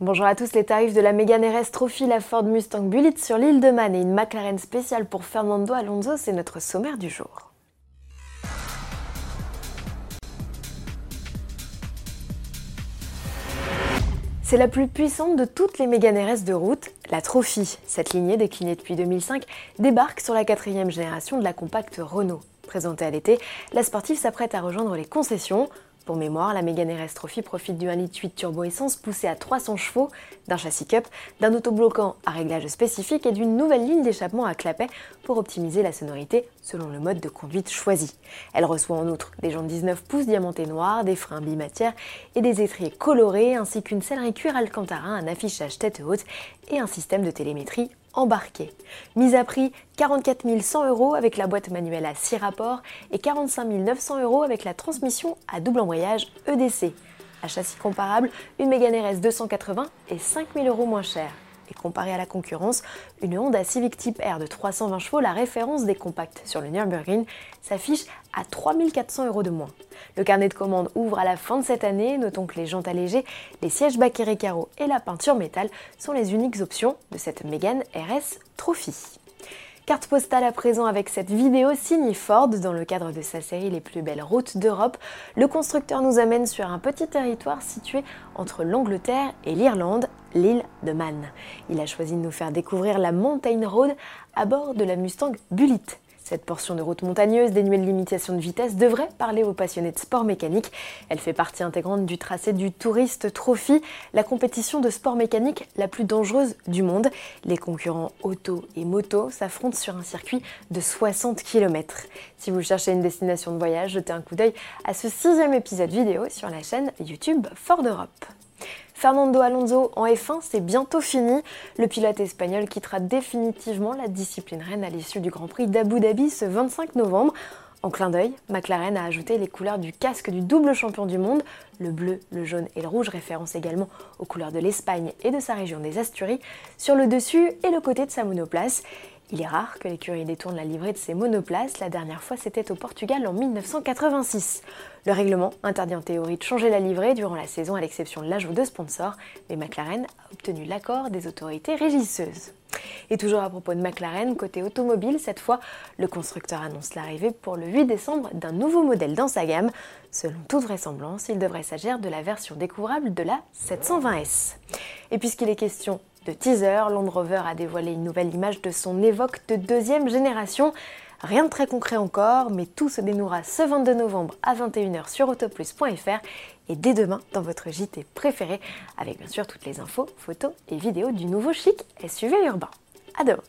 Bonjour à tous, les tarifs de la Mégane RS Trophy, la Ford Mustang Bullitt sur l'île de Man et une McLaren spéciale pour Fernando Alonso, c'est notre sommaire du jour. C'est la plus puissante de toutes les Mégane RS de route, la Trophy. Cette lignée, déclinée depuis 2005, débarque sur la quatrième génération de la compacte Renault. Présentée à l'été, la sportive s'apprête à rejoindre les concessions. Pour mémoire, la Mégane RS Trophy profite du 1,8 litre turbo essence poussé à 300 chevaux, d'un châssis cup, d'un autobloquant à réglage spécifique et d'une nouvelle ligne d'échappement à clapet pour optimiser la sonorité selon le mode de conduite choisi. Elle reçoit en outre des jantes 19 pouces diamantés noirs, des freins bimatières et des étriers colorés ainsi qu'une sellerie cuir alcantara, un affichage tête haute et un système de télémétrie embarqué. Mise à prix 44 100 euros avec la boîte manuelle à 6 rapports et 45 900 euros avec la transmission à double embrayage EDC. À châssis comparable, une Mégane RS 280 est 5 000 euros moins chère. Et comparé à la concurrence, une Honda Civic Type R de 320 chevaux, la référence des compacts sur le Nürburgring, s'affiche à 3400 euros de moins. Le carnet de commande ouvre à la fin de cette année. Notons que les jantes allégées, les sièges baquets carreaux et la peinture métal sont les uniques options de cette Mégane RS Trophy. Carte postale à présent avec cette vidéo signée Ford dans le cadre de sa série Les plus belles routes d'Europe. Le constructeur nous amène sur un petit territoire situé entre l'Angleterre et l'Irlande, l'île de Man. Il a choisi de nous faire découvrir la Mountain Road à bord de la Mustang Bullitt. Cette portion de route montagneuse dénuée de limitation de vitesse devrait parler aux passionnés de sport mécanique. Elle fait partie intégrante du tracé du Tourist Trophy, la compétition de sport mécanique la plus dangereuse du monde. Les concurrents auto et moto s'affrontent sur un circuit de 60 km. Si vous cherchez une destination de voyage, jetez un coup d'œil à ce sixième épisode vidéo sur la chaîne YouTube Ford Europe. Fernando Alonso en F1, c'est bientôt fini. Le pilote espagnol quittera définitivement la discipline reine à l'issue du Grand Prix d'Abu Dhabi ce 25 novembre. En clin d'œil, McLaren a ajouté les couleurs du casque du double champion du monde, le bleu, le jaune et le rouge, référence également aux couleurs de l'Espagne et de sa région des Asturies, sur le dessus et le côté de sa monoplace. Il est rare que l'écurie détourne la livrée de ses monoplaces, la dernière fois c'était au Portugal en 1986. Le règlement interdit en théorie de changer la livrée durant la saison à l'exception de l'ajout de sponsors, mais McLaren a obtenu l'accord des autorités régisseuses. Et toujours à propos de McLaren, côté automobile, cette fois, le constructeur annonce l'arrivée pour le 8 décembre d'un nouveau modèle dans sa gamme. Selon toute vraisemblance, il devrait s'agir de la version découvrable de la 720S. Et puisqu'il est question de teaser, Land Rover a dévoilé une nouvelle image de son Evoque de deuxième génération. Rien de très concret encore, mais tout se dénouera ce 22 novembre à 21h sur autoplus.fr et dès demain dans votre JT préféré, avec bien sûr toutes les infos, photos et vidéos du nouveau chic SUV urbain. À demain